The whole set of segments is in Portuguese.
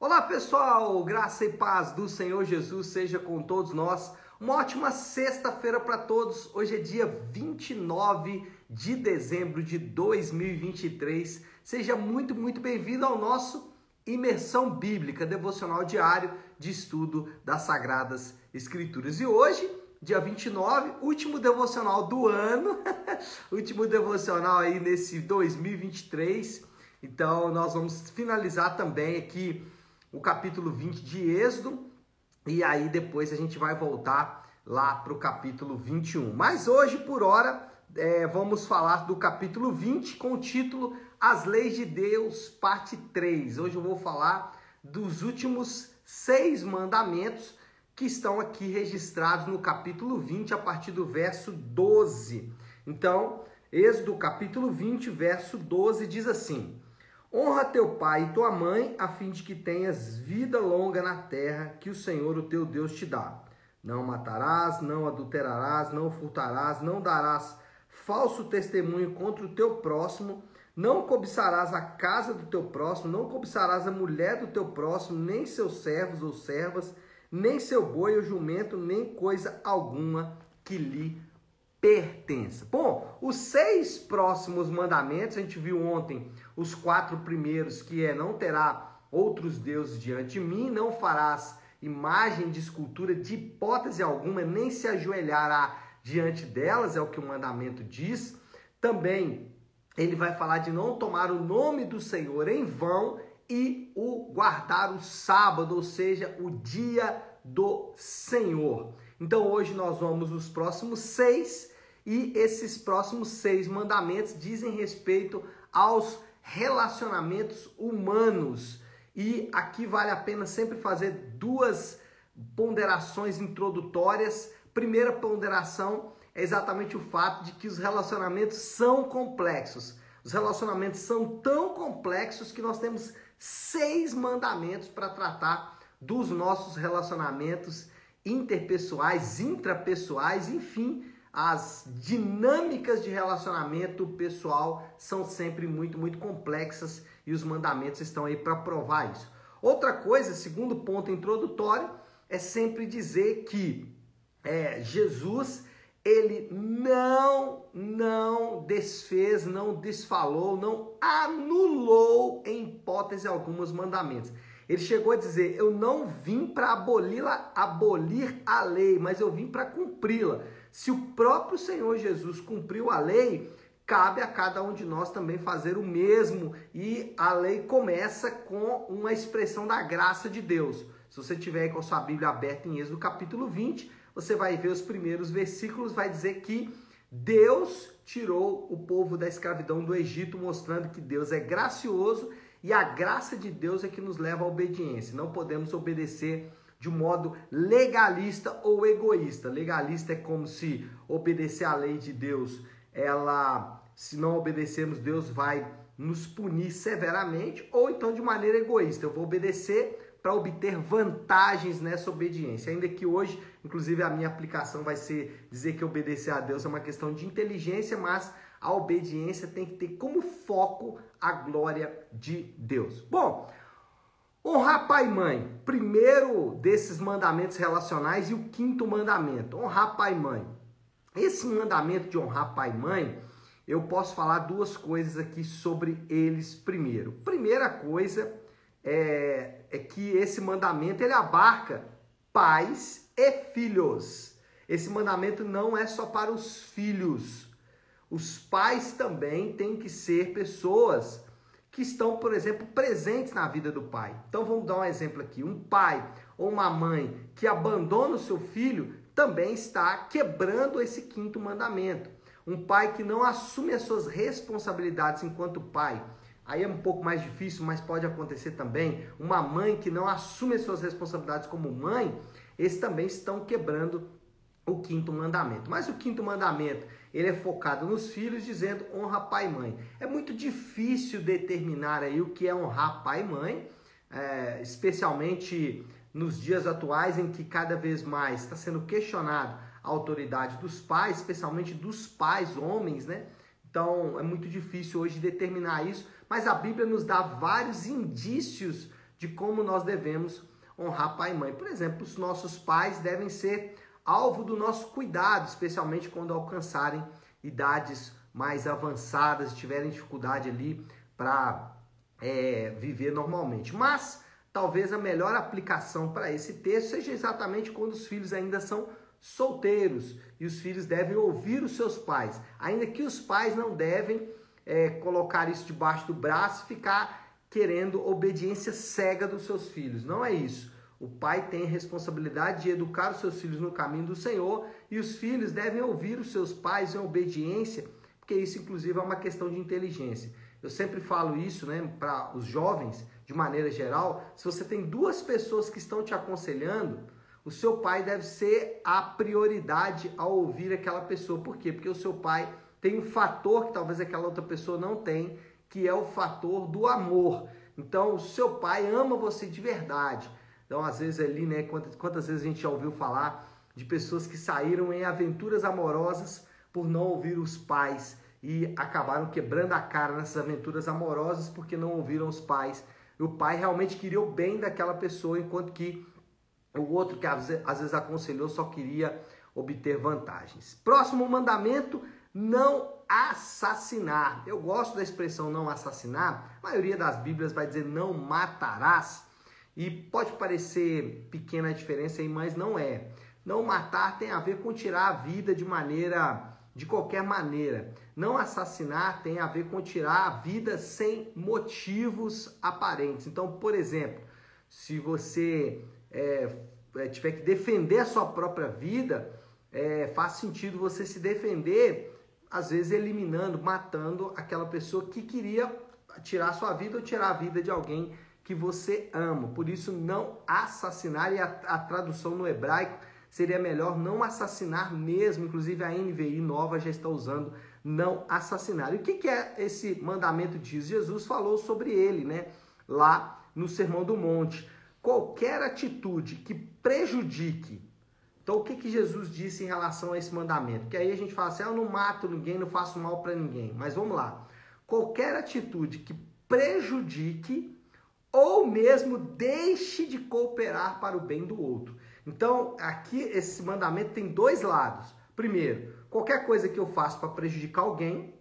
Olá pessoal, graça e paz do Senhor Jesus seja com todos nós. Uma ótima sexta-feira para todos. Hoje é dia 29 de dezembro de 2023. Seja muito, muito bem-vindo ao nosso Imersão Bíblica, devocional diário de estudo das Sagradas Escrituras. E hoje, dia 29, último devocional do ano, último devocional aí nesse 2023. Então, nós vamos finalizar também aqui o capítulo 20 de Êxodo, e aí depois a gente vai voltar lá para o capítulo 21. Mas hoje, por hora, é, vamos falar do capítulo 20 com o título As Leis de Deus, parte 3. Hoje eu vou falar dos últimos seis mandamentos que estão aqui registrados no capítulo 20, a partir do verso 12. Então, Êxodo capítulo 20, verso 12 diz assim: Honra teu pai e tua mãe, a fim de que tenhas vida longa na terra que o Senhor, o teu Deus, te dá. Não matarás, não adulterarás, não furtarás, não darás falso testemunho contra o teu próximo, não cobiçarás a casa do teu próximo, não cobiçarás a mulher do teu próximo, nem seus servos ou servas, nem seu boi ou jumento, nem coisa alguma que lhe pertença. Bom, os seis próximos mandamentos, a gente viu ontem os quatro primeiros, que é não terá outros deuses diante de mim, não farás imagem de escultura de hipótese alguma, nem se ajoelhará diante delas, é o que o mandamento diz. Também ele vai falar de não tomar o nome do Senhor em vão e o guardar o sábado, ou seja, o dia do Senhor. Então hoje nós vamos os próximos seis e esses próximos seis mandamentos dizem respeito aos relacionamentos humanos. E aqui vale a pena sempre fazer duas ponderações introdutórias. Primeira ponderação é exatamente o fato de que os relacionamentos são complexos. Os relacionamentos são tão complexos que nós temos seis mandamentos para tratar dos nossos relacionamentos interpessoais, intrapessoais, enfim, as dinâmicas de relacionamento pessoal são sempre muito, muito complexas e os mandamentos estão aí para provar isso. Outra coisa, segundo ponto introdutório, é sempre dizer que é, Jesus ele não, não desfez, não desfalou, não anulou em hipótese alguma os mandamentos. Ele chegou a dizer: Eu não vim para abolir, abolir a lei, mas eu vim para cumpri-la. Se o próprio Senhor Jesus cumpriu a lei, cabe a cada um de nós também fazer o mesmo. E a lei começa com uma expressão da graça de Deus. Se você tiver aí com a sua Bíblia aberta em Êxodo capítulo 20, você vai ver os primeiros versículos, vai dizer que Deus tirou o povo da escravidão do Egito, mostrando que Deus é gracioso e a graça de Deus é que nos leva à obediência. Não podemos obedecer de um modo legalista ou egoísta. Legalista é como se obedecer à lei de Deus, ela, se não obedecermos, Deus vai nos punir severamente, ou então de maneira egoísta. Eu vou obedecer para obter vantagens nessa obediência. Ainda que hoje, inclusive, a minha aplicação vai ser dizer que obedecer a Deus é uma questão de inteligência, mas a obediência tem que ter como foco a glória de Deus. Bom, honrar pai e mãe, primeiro desses mandamentos relacionais e o quinto mandamento, honrar pai e mãe. Esse mandamento de honrar pai e mãe, eu posso falar duas coisas aqui sobre eles primeiro. Primeira coisa é, é que esse mandamento ele abarca pais e filhos. Esse mandamento não é só para os filhos, os pais também têm que ser pessoas que estão, por exemplo, presentes na vida do pai. Então vamos dar um exemplo aqui. Um pai ou uma mãe que abandona o seu filho também está quebrando esse quinto mandamento. Um pai que não assume as suas responsabilidades enquanto pai. Aí é um pouco mais difícil, mas pode acontecer também. Uma mãe que não assume as suas responsabilidades como mãe, esses também estão quebrando o quinto mandamento. Mas o quinto mandamento, ele é focado nos filhos, dizendo honra pai e mãe. É muito difícil determinar aí o que é honrar pai e mãe, é, especialmente nos dias atuais em que cada vez mais está sendo questionado a autoridade dos pais, especialmente dos pais homens, né? Então é muito difícil hoje determinar isso, mas a Bíblia nos dá vários indícios de como nós devemos honrar pai e mãe. Por exemplo, os nossos pais devem ser alvo do nosso cuidado, especialmente quando alcançarem idades mais avançadas, tiverem dificuldade ali para é, viver normalmente. Mas talvez a melhor aplicação para esse texto seja exatamente quando os filhos ainda são solteiros e os filhos devem ouvir os seus pais, ainda que os pais não devem é, colocar isso debaixo do braço e ficar querendo obediência cega dos seus filhos. Não é isso. O pai tem a responsabilidade de educar os seus filhos no caminho do Senhor e os filhos devem ouvir os seus pais em obediência, porque isso, inclusive, é uma questão de inteligência. Eu sempre falo isso né, para os jovens, de maneira geral. Se você tem duas pessoas que estão te aconselhando, o seu pai deve ser a prioridade ao ouvir aquela pessoa. Por quê? Porque o seu pai tem um fator que talvez aquela outra pessoa não tem, que é o fator do amor. Então, o seu pai ama você de verdade. Então, às vezes ali, né, quantas, quantas vezes a gente já ouviu falar de pessoas que saíram em aventuras amorosas por não ouvir os pais e acabaram quebrando a cara nessas aventuras amorosas porque não ouviram os pais. E o pai realmente queria o bem daquela pessoa, enquanto que o outro que às vezes aconselhou só queria obter vantagens. Próximo mandamento: não assassinar. Eu gosto da expressão não assassinar. A maioria das Bíblias vai dizer não matarás. E pode parecer pequena a diferença aí, mas não é. Não matar tem a ver com tirar a vida de maneira de qualquer maneira. Não assassinar tem a ver com tirar a vida sem motivos aparentes. Então, por exemplo, se você é, é, tiver que defender a sua própria vida, é, faz sentido você se defender, às vezes eliminando, matando aquela pessoa que queria tirar a sua vida ou tirar a vida de alguém que você ama. Por isso, não assassinar, e a, a tradução no hebraico seria melhor não assassinar mesmo. Inclusive, a NVI nova já está usando não assassinar. E o que, que é esse mandamento diz? Jesus falou sobre ele, né? Lá no Sermão do Monte qualquer atitude que prejudique. Então, o que, que Jesus disse em relação a esse mandamento? Que aí a gente fala assim: ah, eu não mato ninguém, não faço mal para ninguém. Mas vamos lá. Qualquer atitude que prejudique ou mesmo deixe de cooperar para o bem do outro. Então, aqui esse mandamento tem dois lados. Primeiro, qualquer coisa que eu faço para prejudicar alguém,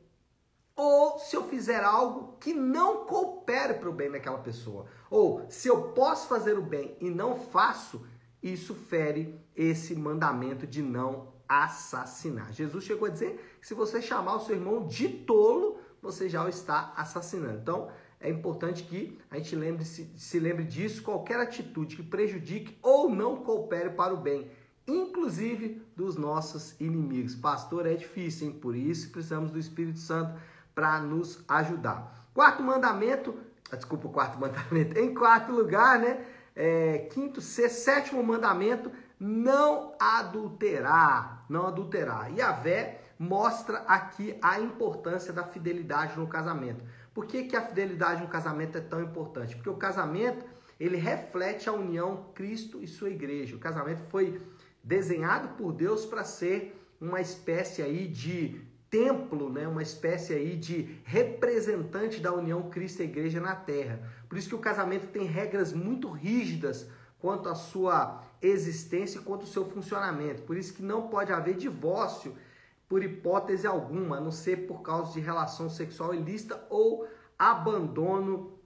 ou se eu fizer algo que não coopere para o bem daquela pessoa. Ou se eu posso fazer o bem e não faço, isso fere esse mandamento de não assassinar. Jesus chegou a dizer que se você chamar o seu irmão de tolo, você já o está assassinando. Então, é importante que a gente lembre, se, se lembre disso. Qualquer atitude que prejudique ou não coopere para o bem, inclusive dos nossos inimigos. Pastor, é difícil, hein? Por isso precisamos do Espírito Santo para nos ajudar. Quarto mandamento, ah, desculpa quarto mandamento, em quarto lugar, né? É, quinto, sexto, sétimo mandamento, não adulterar, não adulterar. E a Vé mostra aqui a importância da fidelidade no casamento. Por que, que a fidelidade no casamento é tão importante? Porque o casamento, ele reflete a união Cristo e sua igreja. O casamento foi desenhado por Deus para ser uma espécie aí de templo, né, uma espécie aí de representante da união Cristo e Igreja na Terra. Por isso que o casamento tem regras muito rígidas quanto à sua existência e quanto ao seu funcionamento. Por isso que não pode haver divórcio por hipótese alguma, a não ser por causa de relação sexual ilícita ou abandono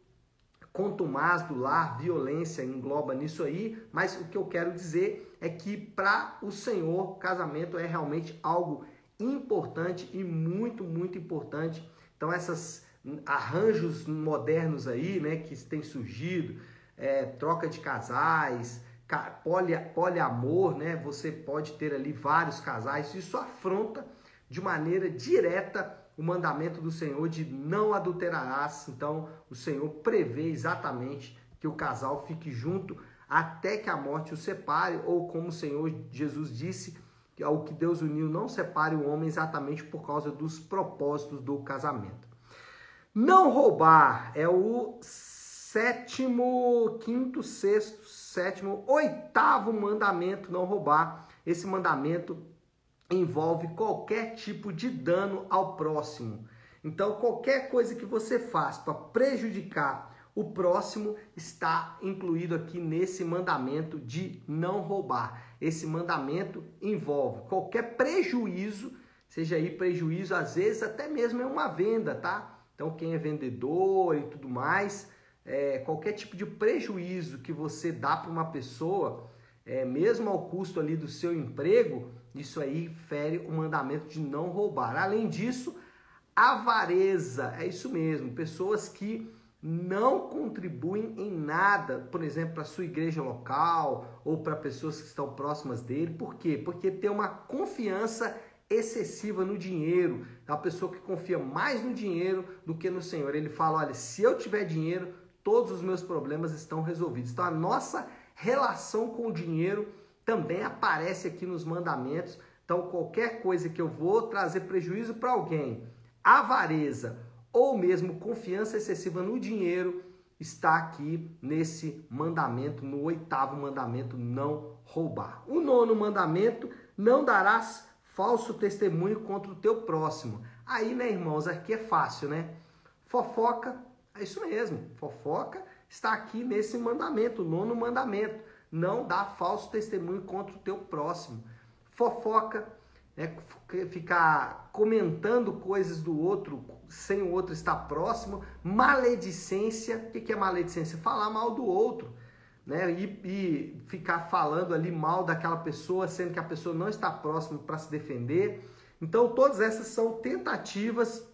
contumaz do lar, violência engloba nisso aí, mas o que eu quero dizer é que para o Senhor, casamento é realmente algo importante e muito, muito importante. Então, esses arranjos modernos aí, né, que têm surgido, é, troca de casais, poli, poliamor, né, você pode ter ali vários casais, isso afronta de maneira direta o mandamento do Senhor de não adulterarás. Então, o Senhor prevê exatamente que o casal fique junto até que a morte o separe, ou como o Senhor Jesus disse, que ao que Deus uniu não separe o homem exatamente por causa dos propósitos do casamento. Não roubar é o sétimo, quinto, sexto, sétimo, oitavo mandamento, não roubar. Esse mandamento envolve qualquer tipo de dano ao próximo. Então, qualquer coisa que você faz para prejudicar O próximo está incluído aqui nesse mandamento de não roubar. Esse mandamento envolve qualquer prejuízo, seja aí prejuízo, às vezes até mesmo é uma venda, tá? Então, quem é vendedor e tudo mais, é, qualquer tipo de prejuízo que você dá para uma pessoa, é, mesmo ao custo ali do seu emprego, isso aí fere o mandamento de não roubar. Além disso, avareza, é isso mesmo, pessoas que não contribuem em nada, por exemplo, para a sua igreja local ou para pessoas que estão próximas dele. Por quê? Porque tem uma confiança excessiva no dinheiro. É uma pessoa que confia mais no dinheiro do que no Senhor. Ele fala: olha, se eu tiver dinheiro, todos os meus problemas estão resolvidos. Então a nossa relação com o dinheiro também aparece aqui nos mandamentos. Então qualquer coisa que eu vou trazer prejuízo para alguém, avareza ou mesmo confiança excessiva no dinheiro, está aqui nesse mandamento, no oitavo mandamento, não roubar. O nono mandamento, não darás falso testemunho contra o teu próximo. Aí, né, irmãos, aqui é fácil, né? Fofoca, é isso mesmo, fofoca está aqui nesse mandamento, nono mandamento. Não dá falso testemunho contra o teu próximo. Fofoca é ficar comentando coisas do outro sem o outro estar próximo. Maledicência, o que é maledicência? Falar mal do outro. Né? E, e ficar falando ali mal daquela pessoa, sendo que a pessoa não está próxima para se defender. Então, todas essas são tentativas,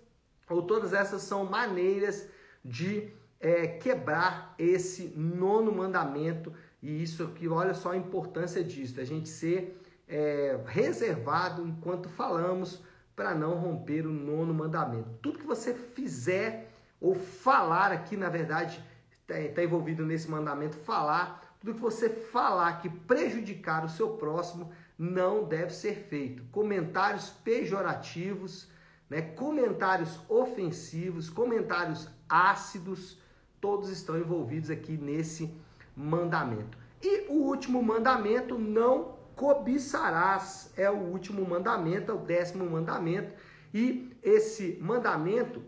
ou todas essas são maneiras de é, quebrar esse nono mandamento. E isso aqui, olha só a importância disso, a gente ser é, reservado enquanto falamos para não romper o nono mandamento. Tudo que você fizer ou falar aqui, na verdade, está tá envolvido nesse mandamento, falar, tudo que você falar que prejudicar o seu próximo não deve ser feito. Comentários pejorativos, né, comentários ofensivos, comentários ácidos, todos estão envolvidos aqui nesse mandamento. E o último mandamento, não cobiçarás, é o último mandamento, é o décimo mandamento, e esse mandamento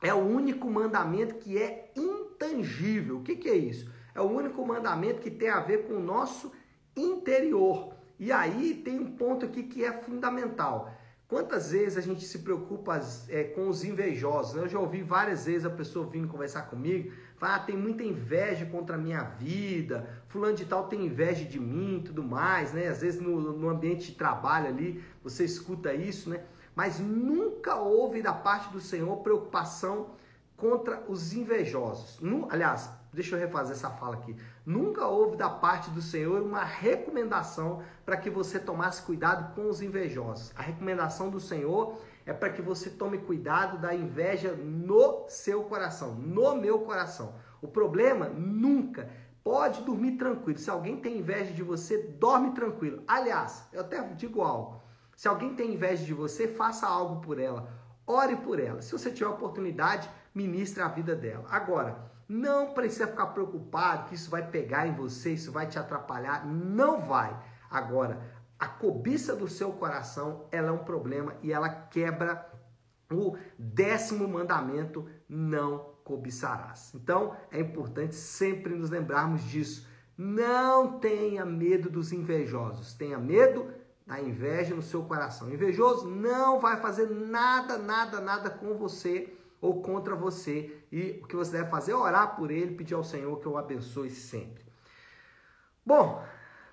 é o único mandamento que é intangível. O que, que é isso? É o único mandamento que tem a ver com o nosso interior. E aí tem um ponto aqui que é fundamental. Quantas vezes a gente se preocupa é, com os invejosos? Né? Eu já ouvi várias vezes a pessoa vindo conversar comigo, Fala, ah, tem muita inveja contra a minha vida, fulano de tal tem inveja de mim e tudo mais, né? Às vezes no, no ambiente de trabalho ali, você escuta isso, né? Mas nunca houve da parte do Senhor preocupação contra os invejosos. aliás, deixa eu refazer essa fala aqui. Nunca houve da parte do Senhor uma recomendação para que você tomasse cuidado com os invejosos. A recomendação do Senhor é para que você tome cuidado da inveja no seu coração, no meu coração. O problema nunca pode dormir tranquilo. Se alguém tem inveja de você, dorme tranquilo. Aliás, eu até digo algo. Se alguém tem inveja de você, faça algo por ela. Ore por ela. Se você tiver oportunidade, ministre a vida dela. Agora, não precisa ficar preocupado que isso vai pegar em você, isso vai te atrapalhar. Não vai. Agora, a cobiça do seu coração, ela é um problema e ela quebra o décimo mandamento, não cobiçarás. Então, é importante sempre nos lembrarmos disso. Não tenha medo dos invejosos, tenha medo da inveja no seu coração. O invejoso não vai fazer nada, nada, nada com você ou contra você. E o que você deve fazer é orar por ele, pedir ao Senhor que o abençoe sempre. Bom,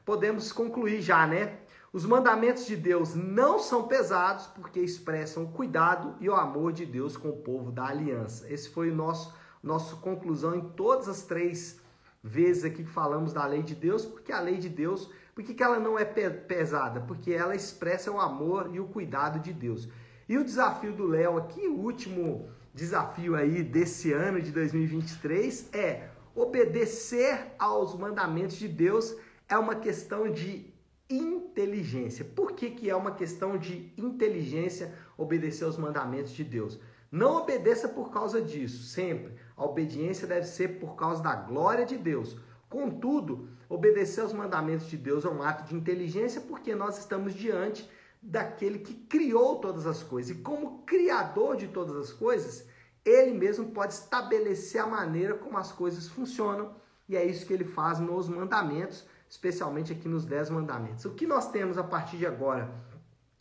podemos concluir já, né? Os mandamentos de Deus não são pesados porque expressam o cuidado e o amor de Deus com o povo da aliança. Esse foi o nosso nossa conclusão em todas as três vezes aqui que falamos da lei de Deus, porque a lei de Deus, por que ela não é pesada? Porque ela expressa o amor e o cuidado de Deus. E o desafio do Léo aqui, o último desafio aí desse ano de 2023 é obedecer aos mandamentos de Deus é uma questão de inteligência. Por que, que é uma questão de inteligência obedecer aos mandamentos de Deus? Não obedeça por causa disso, sempre. A obediência deve ser por causa da glória de Deus. Contudo, obedecer aos mandamentos de Deus é um ato de inteligência porque nós estamos diante daquele que criou todas as coisas. E como criador de todas as coisas, ele mesmo pode estabelecer a maneira como as coisas funcionam, e é isso que ele faz nos mandamentos, especialmente aqui nos dez mandamentos. O que nós temos a partir de agora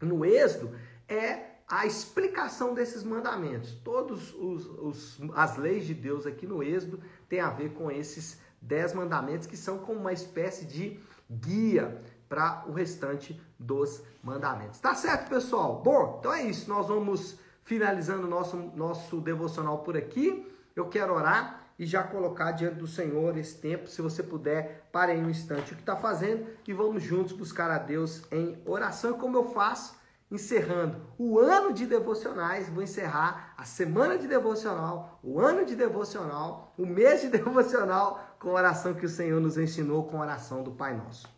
no Êxodo é a explicação desses mandamentos. Todas as leis de Deus aqui no Êxodo têm a ver com esses dez mandamentos que são como uma espécie de guia para o restante dos mandamentos. Tá certo, pessoal? Bom, então é isso. Nós vamos finalizando o nosso, nosso devocional por aqui. Eu quero orar e já colocar diante do Senhor esse tempo. Se você puder, pare aí um instante o que está fazendo e vamos juntos buscar a Deus em oração, como eu faço, encerrando o ano de devocionais. Vou encerrar a semana de devocional, o ano de devocional, o mês de devocional com a oração que o Senhor nos ensinou, com a oração do Pai Nosso.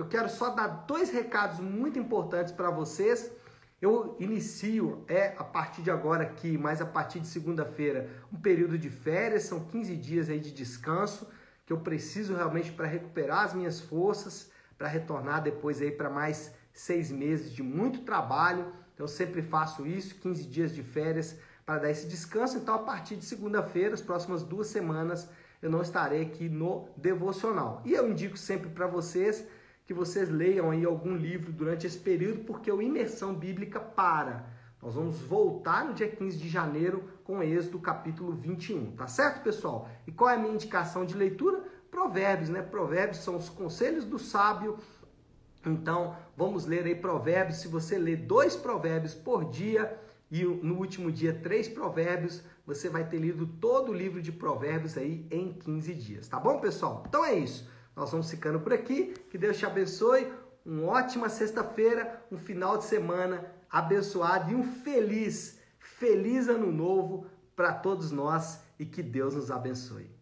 Eu quero só dar dois recados muito importantes para vocês. Eu inicio, é a partir de agora aqui, mas a partir de segunda-feira, um período de férias, são 15 dias aí de descanso, que eu preciso realmente para recuperar as minhas forças, para retornar depois aí para mais seis meses de muito trabalho. Então, eu sempre faço isso, 15 dias de férias para dar esse descanso. Então, a partir de segunda-feira, as próximas duas semanas, eu não estarei aqui no devocional. E eu indico sempre para vocês que vocês leiam aí algum livro durante esse período, porque o Imersão Bíblica para. Nós vamos voltar no dia 15 de janeiro com Êxodo capítulo 21, tá certo, pessoal? E qual é a minha indicação de leitura? Provérbios, né? Provérbios são os conselhos do sábio. Então, vamos ler aí provérbios. Se você ler dois provérbios por dia e no último dia três provérbios, você vai ter lido todo o livro de provérbios aí em 15 dias, tá bom, pessoal? Então é isso. Nós vamos ficando por aqui. Que Deus te abençoe. Uma ótima sexta-feira, um final de semana abençoado e um feliz, feliz ano novo para todos nós e que Deus nos abençoe.